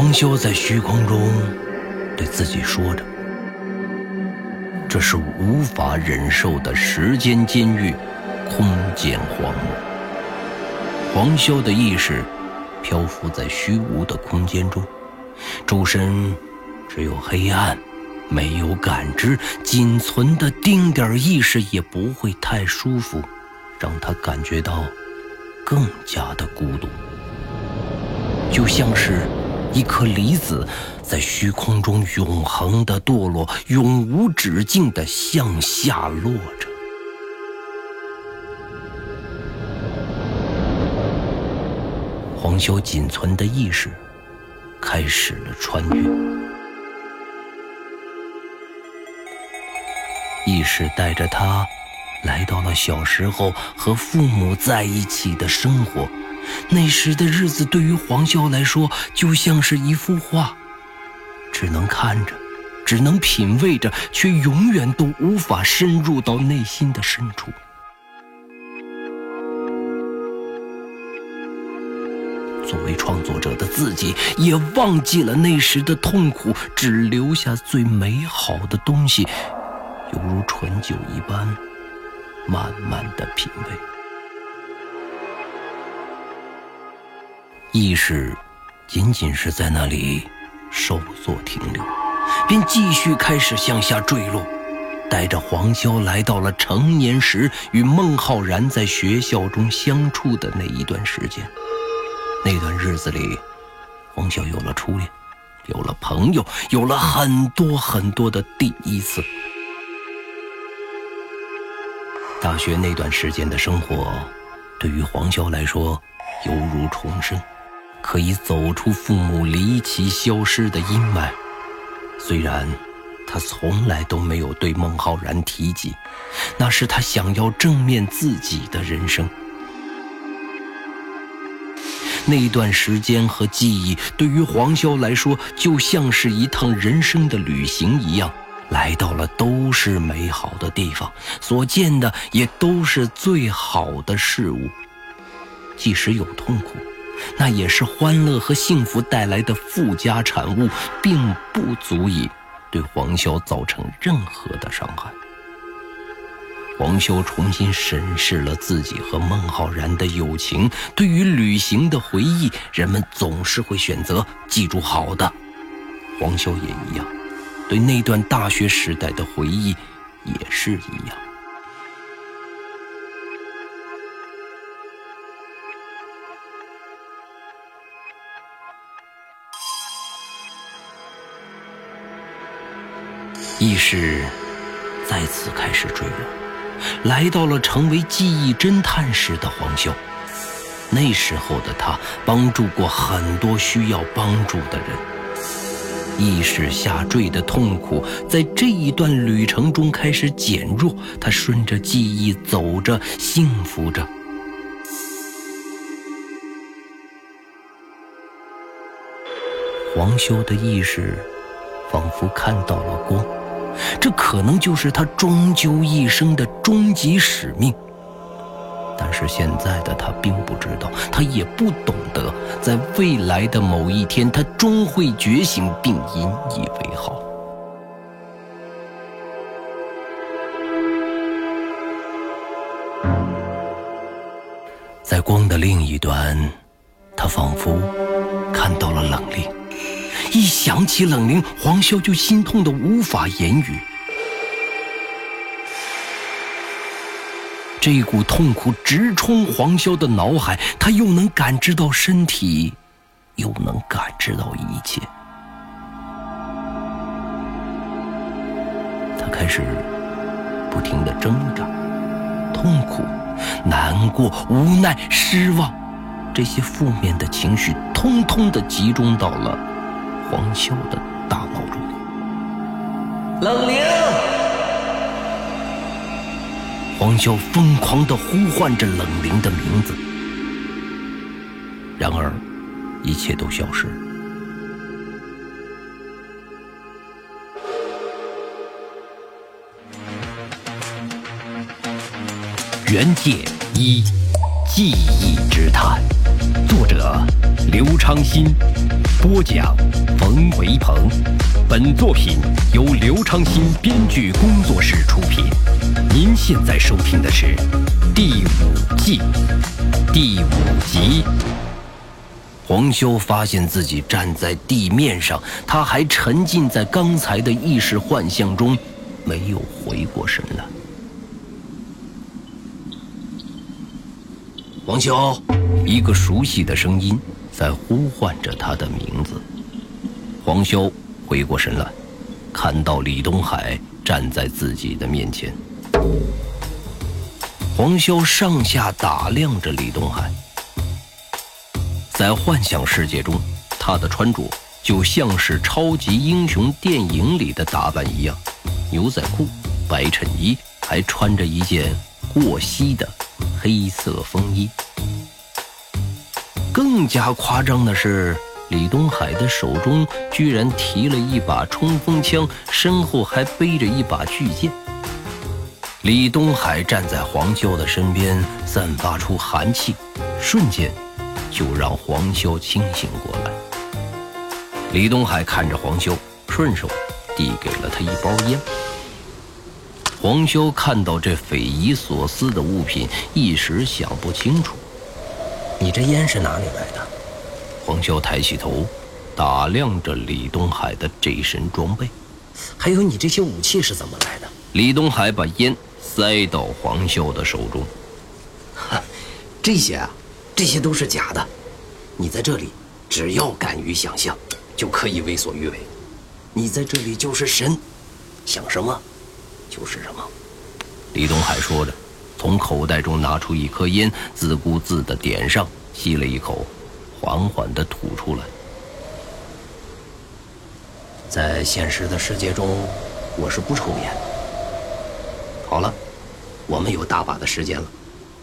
黄修在虚空中对自己说着：“这是无法忍受的时间监狱，空间荒漠。”黄修的意识漂浮在虚无的空间中，周身只有黑暗，没有感知，仅存的丁点意识也不会太舒服，让他感觉到更加的孤独，就像是。一颗离子在虚空中永恒的堕落，永无止境的向下落着。黄修仅存的意识开始了穿越，意识带着他来到了小时候和父母在一起的生活。那时的日子对于黄潇来说，就像是一幅画，只能看着，只能品味着，却永远都无法深入到内心的深处。作为创作者的自己，也忘记了那时的痛苦，只留下最美好的东西，犹如醇酒一般，慢慢的品味。意识仅仅是在那里稍作停留，便继续开始向下坠落，带着黄潇来到了成年时与孟浩然在学校中相处的那一段时间。那段日子里，黄潇有了初恋，有了朋友，有了很多很多的第一次。大学那段时间的生活，对于黄潇来说，犹如重生。可以走出父母离奇消失的阴霾，虽然他从来都没有对孟浩然提及，那是他想要正面自己的人生。那段时间和记忆对于黄潇来说，就像是一趟人生的旅行一样，来到了都是美好的地方，所见的也都是最好的事物，即使有痛苦。那也是欢乐和幸福带来的附加产物，并不足以对黄潇造成任何的伤害。黄潇重新审视了自己和孟浩然的友情，对于旅行的回忆，人们总是会选择记住好的。黄潇也一样，对那段大学时代的回忆也是一样。意识再次开始坠落，来到了成为记忆侦探时的黄潇。那时候的他帮助过很多需要帮助的人。意识下坠的痛苦在这一段旅程中开始减弱，他顺着记忆走着，幸福着。黄修的意识仿佛看到了光。这可能就是他终究一生的终极使命，但是现在的他并不知道，他也不懂得，在未来的某一天，他终会觉醒并引以为豪。在光的另一端，他仿佛看到了冷冽。一想起冷凝，黄潇就心痛的无法言语。这股痛苦直冲黄潇的脑海，他又能感知到身体，又能感知到一切。他开始不停的挣扎，痛苦、难过、无奈、失望，这些负面的情绪通通的集中到了。黄潇的大脑中，冷灵。黄潇疯狂的呼唤着冷灵的名字，然而，一切都消失了。原界一，记忆之谈》，作者刘昌新，播讲冯维鹏。本作品由刘昌新编剧工作室出品。您现在收听的是第五季第五集。黄修发现自己站在地面上，他还沉浸在刚才的意识幻象中，没有回过神来。黄修，一个熟悉的声音在呼唤着他的名字。黄潇回过神来，看到李东海站在自己的面前。黄潇上下打量着李东海，在幻想世界中，他的穿着就像是超级英雄电影里的打扮一样，牛仔裤、白衬衣，还穿着一件过膝的。黑色风衣。更加夸张的是，李东海的手中居然提了一把冲锋枪，身后还背着一把巨剑。李东海站在黄修的身边，散发出寒气，瞬间就让黄修清醒过来。李东海看着黄修，顺手递给了他一包烟。黄修看到这匪夷所思的物品，一时想不清楚。你这烟是哪里来的？黄潇抬起头，打量着李东海的这身装备，还有你这些武器是怎么来的？李东海把烟塞到黄潇的手中。哈，这些啊，这些都是假的。你在这里，只要敢于想象，就可以为所欲为。你在这里就是神，想什么？就是什么？李东海说着，从口袋中拿出一颗烟，自顾自地点上，吸了一口，缓缓地吐出来。在现实的世界中，我是不抽烟的。好了，我们有大把的时间了，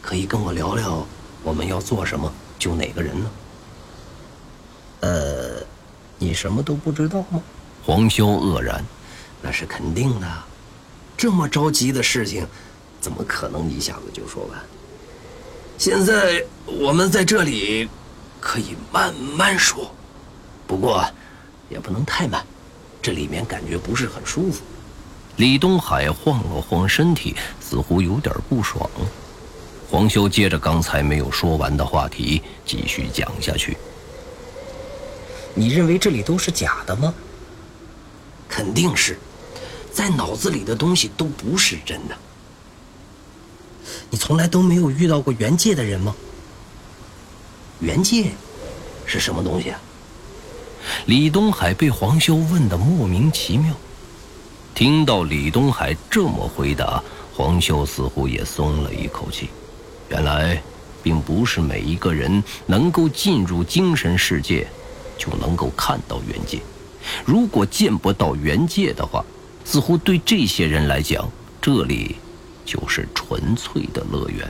可以跟我聊聊我们要做什么，救哪个人呢？呃，你什么都不知道吗？黄潇愕然，那是肯定的。这么着急的事情，怎么可能一下子就说完？现在我们在这里，可以慢慢说，不过也不能太慢，这里面感觉不是很舒服。李东海晃了晃身体，似乎有点不爽。黄修接着刚才没有说完的话题，继续讲下去。你认为这里都是假的吗？肯定是。在脑子里的东西都不是真的。你从来都没有遇到过原界的人吗？原界是什么东西啊？李东海被黄修问得莫名其妙。听到李东海这么回答，黄修似乎也松了一口气。原来，并不是每一个人能够进入精神世界，就能够看到原界。如果见不到原界的话，似乎对这些人来讲，这里就是纯粹的乐园。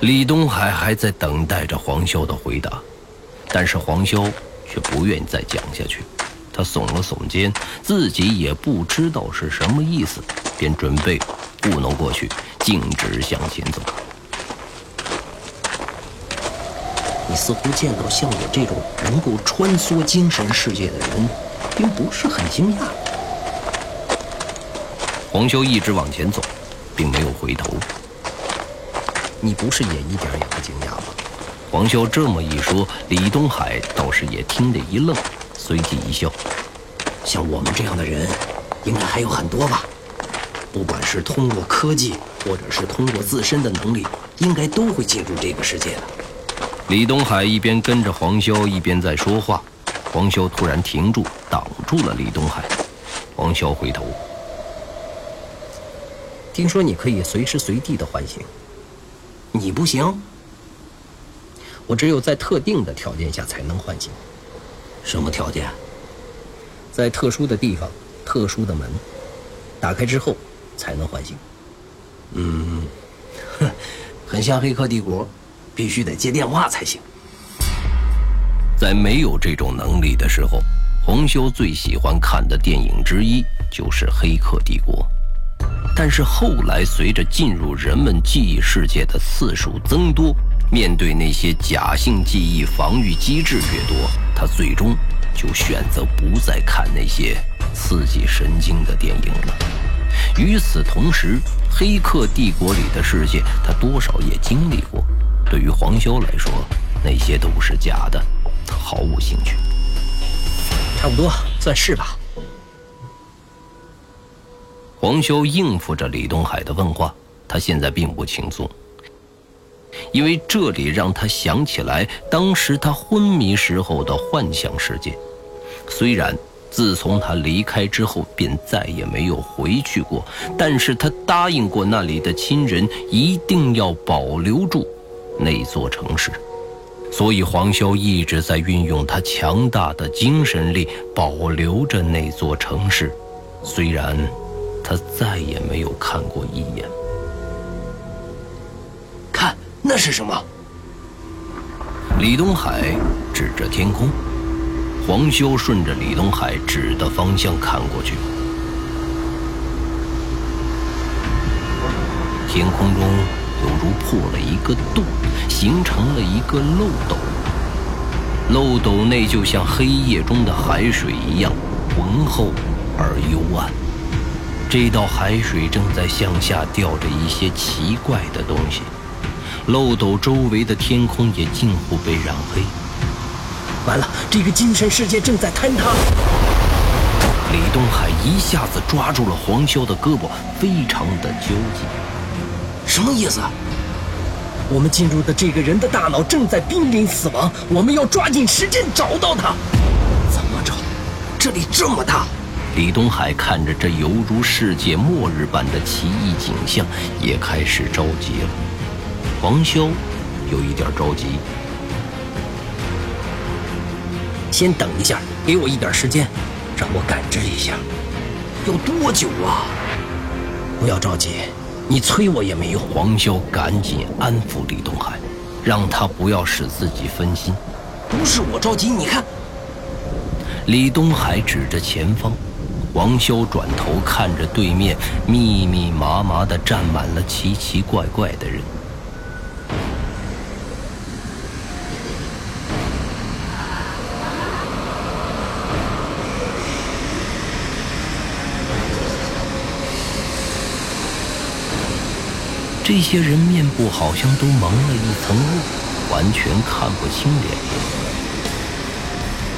李东海还在等待着黄潇的回答，但是黄潇却不愿意再讲下去。他耸了耸肩，自己也不知道是什么意思，便准备糊弄过去，径直向前走。你似乎见到像我这种能够穿梭精神世界的人，并不是很惊讶。黄修一直往前走，并没有回头。你不是也一点也不惊讶吗？黄修这么一说，李东海倒是也听得一愣，随即一笑。像我们这样的人，应该还有很多吧？不管是通过科技，或者是通过自身的能力，应该都会进入这个世界的。李东海一边跟着黄修，一边在说话。黄修突然停住，挡住了李东海。黄修回头。听说你可以随时随地的唤醒，你不行。我只有在特定的条件下才能唤醒。什么条件？在特殊的地方、特殊的门打开之后才能唤醒。嗯，很像《黑客帝国》，必须得接电话才行。在没有这种能力的时候，洪修最喜欢看的电影之一就是《黑客帝国》。但是后来随着进入人们记忆世界的次数增多，面对那些假性记忆防御机制越多，他最终就选择不再看那些刺激神经的电影了。与此同时，《黑客帝国》里的世界他多少也经历过，对于黄潇来说，那些都是假的，他毫无兴趣。差不多算是吧。黄潇应付着李东海的问话，他现在并不轻松，因为这里让他想起来当时他昏迷时候的幻想世界。虽然自从他离开之后便再也没有回去过，但是他答应过那里的亲人一定要保留住那座城市，所以黄潇一直在运用他强大的精神力保留着那座城市，虽然。他再也没有看过一眼。看，那是什么？李东海指着天空，黄修顺着李东海指的方向看过去。天空中犹如破了一个洞，形成了一个漏斗。漏斗内就像黑夜中的海水一样浑厚而幽暗。这道海水正在向下掉着一些奇怪的东西，漏斗周围的天空也近乎被染黑。完了，这个精神世界正在坍塌！李东海一下子抓住了黄潇的胳膊，非常的焦急。什么意思？我们进入的这个人的大脑正在濒临死亡，我们要抓紧时间找到他。怎么找？这里这么大。李东海看着这犹如世界末日般的奇异景象，也开始着急了。黄潇有一点着急，先等一下，给我一点时间，让我感知一下，要多久啊？不要着急，你催我也没用。黄潇赶紧安抚李东海，让他不要使自己分心。不是我着急，你看。李东海指着前方。王潇转头看着对面，密密麻麻的站满了奇奇怪怪的人。这些人面部好像都蒙了一层雾，完全看不清脸。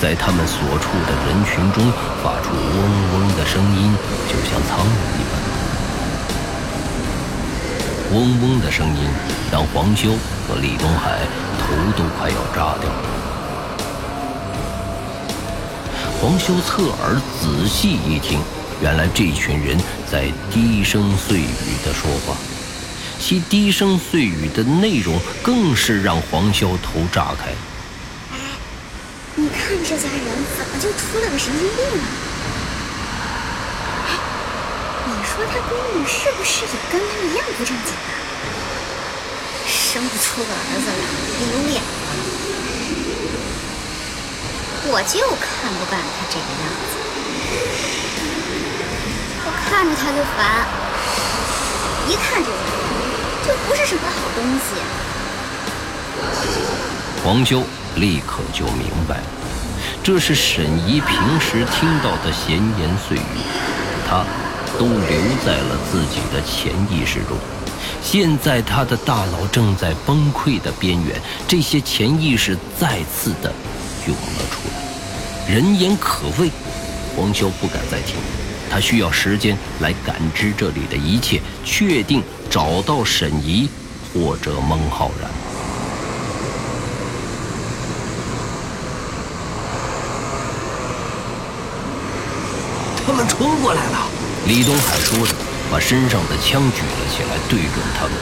在他们所处的人群中发出嗡嗡的声音，就像苍蝇一般。嗡嗡的声音让黄修和李东海头都快要炸掉了。黄修侧耳仔细一听，原来这群人在低声碎语的说话，其低声碎语的内容更是让黄修头炸开。看这家人怎么就出了个神经病呢？哎，你说他闺女是不是也跟他一样不正经啊？生不出个儿子来，丢脸！我就看不惯他这个样子，我看着他就烦，一看这个人就不是什么好东西。黄修。立刻就明白了，这是沈怡平时听到的闲言碎语，他都留在了自己的潜意识中。现在他的大脑正在崩溃的边缘，这些潜意识再次的涌了出来。人言可畏，黄潇不敢再听，他需要时间来感知这里的一切，确定找到沈怡或者孟浩然。他们冲过来了！李东海说着，把身上的枪举了起来，对准他们。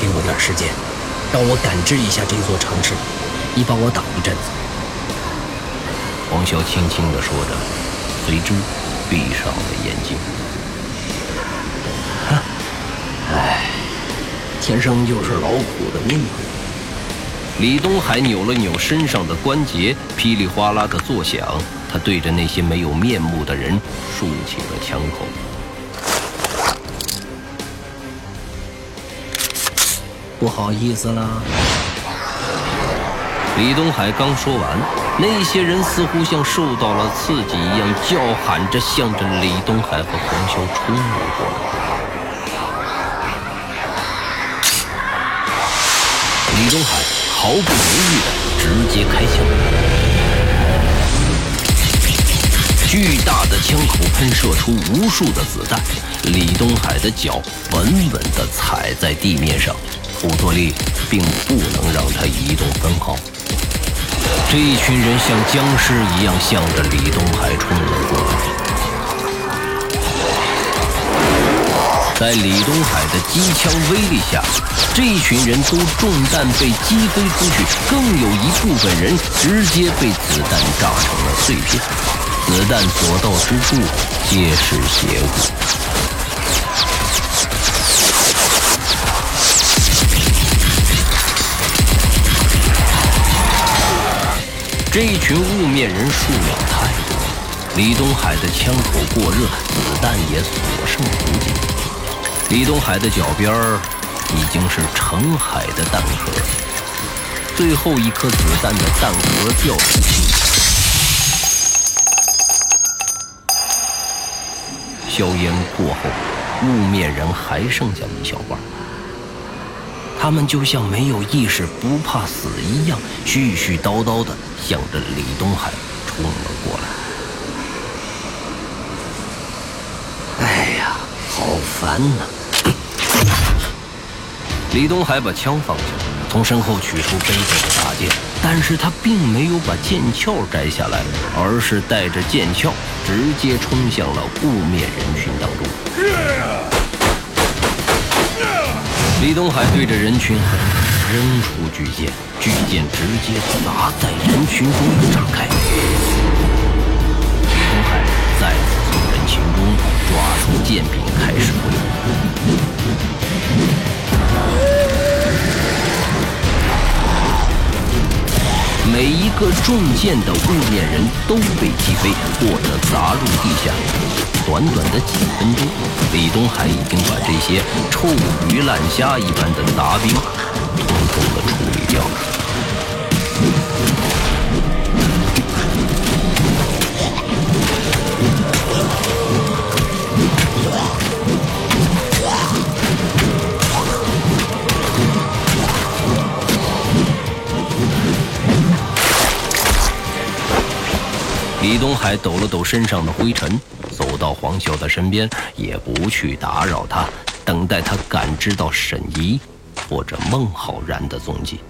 给我点时间，让我感知一下这座城市。你帮我挡一阵子。黄潇轻轻地说着，随之闭上了眼睛。哈唉，天生就是劳苦的命。李东海扭了扭身上的关节，噼里哗啦的作响。他对着那些没有面目的人竖起了枪口。不好意思啦。李东海刚说完，那些人似乎像受到了刺激一样，叫喊着向着李东海和黄潇冲了过来。李东海毫不犹豫的直接开枪，巨大的枪口喷射出无数的子弹，李东海的脚稳稳地踩在地面上。后坐力并不能让他移动分毫。这一群人像僵尸一样向着李东海冲了过来。在李东海的机枪威力下，这一群人都中弹被击飞出去，更有一部分人直接被子弹炸成了碎片。子弹所到之处皆是血骨。这一群雾面人数量太多，李东海的枪口过热，子弹也所剩无几。李东海的脚边已经是成海的弹壳，最后一颗子弹的弹壳掉出去。硝烟过后，雾面人还剩下一小半。他们就像没有意识、不怕死一样，絮絮叨叨地向着李东海冲了过来。哎呀，好烦呐！李东海把枪放下，从身后取出背着的大剑，但是他并没有把剑鞘摘下来，而是带着剑鞘直接冲向了雾面人群当中。李东海对着人群扔出巨剑，巨剑直接砸在人群中炸开。李东海再次从人群中抓出剑柄开始挥舞，每一个中箭的雾面人都被击飞或者砸入地下。短短的几分钟，李东海已经把这些臭鱼烂虾一般的杂兵统统的处理掉了。李东海抖了抖身上的灰尘。走到黄潇的身边，也不去打扰他，等待他感知到沈怡或者孟浩然的踪迹。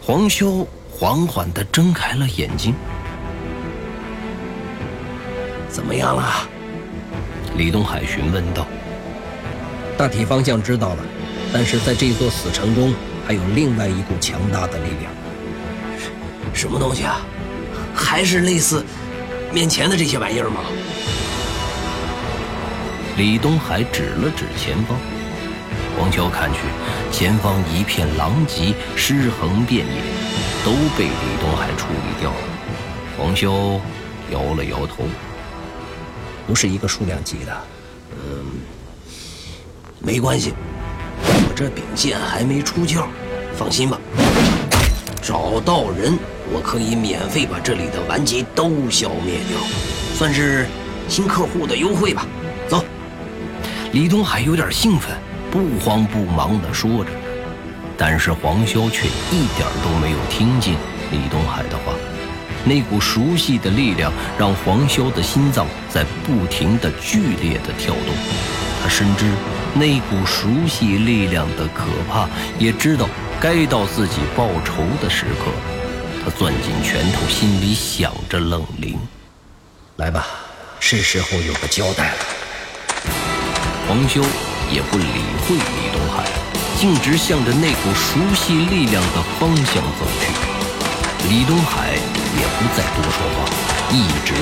黄潇缓缓地睁开了眼睛。怎么样了？李东海询问道。大体方向知道了，但是在这座死城中，还有另外一股强大的力量。什么东西啊？还是类似面前的这些玩意儿吗？李东海指了指前方，黄潇看去，前方一片狼藉，尸横遍野，都被李东海处理掉了。黄潇摇了摇头，不是一个数量级的。嗯，没关系，我这柄剑还没出鞘，放心吧。找到人，我可以免费把这里的顽疾都消灭掉，算是新客户的优惠吧。走。李东海有点兴奋，不慌不忙地说着，但是黄潇却一点都没有听进李东海的话。那股熟悉的力量让黄潇的心脏在不停地剧烈地跳动。他深知那股熟悉力量的可怕，也知道该到自己报仇的时刻了。攥紧拳头，心里想着冷灵：“来吧，是时候有个交代了。”黄修也不理会李东海，径直向着那股熟悉力量的方向走去。李东海也不再多说话，一直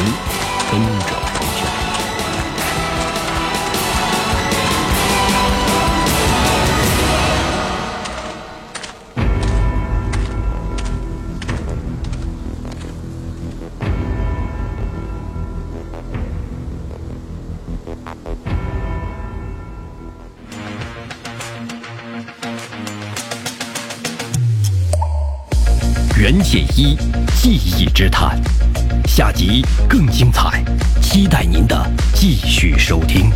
一记忆之谈，下集更精彩，期待您的继续收听。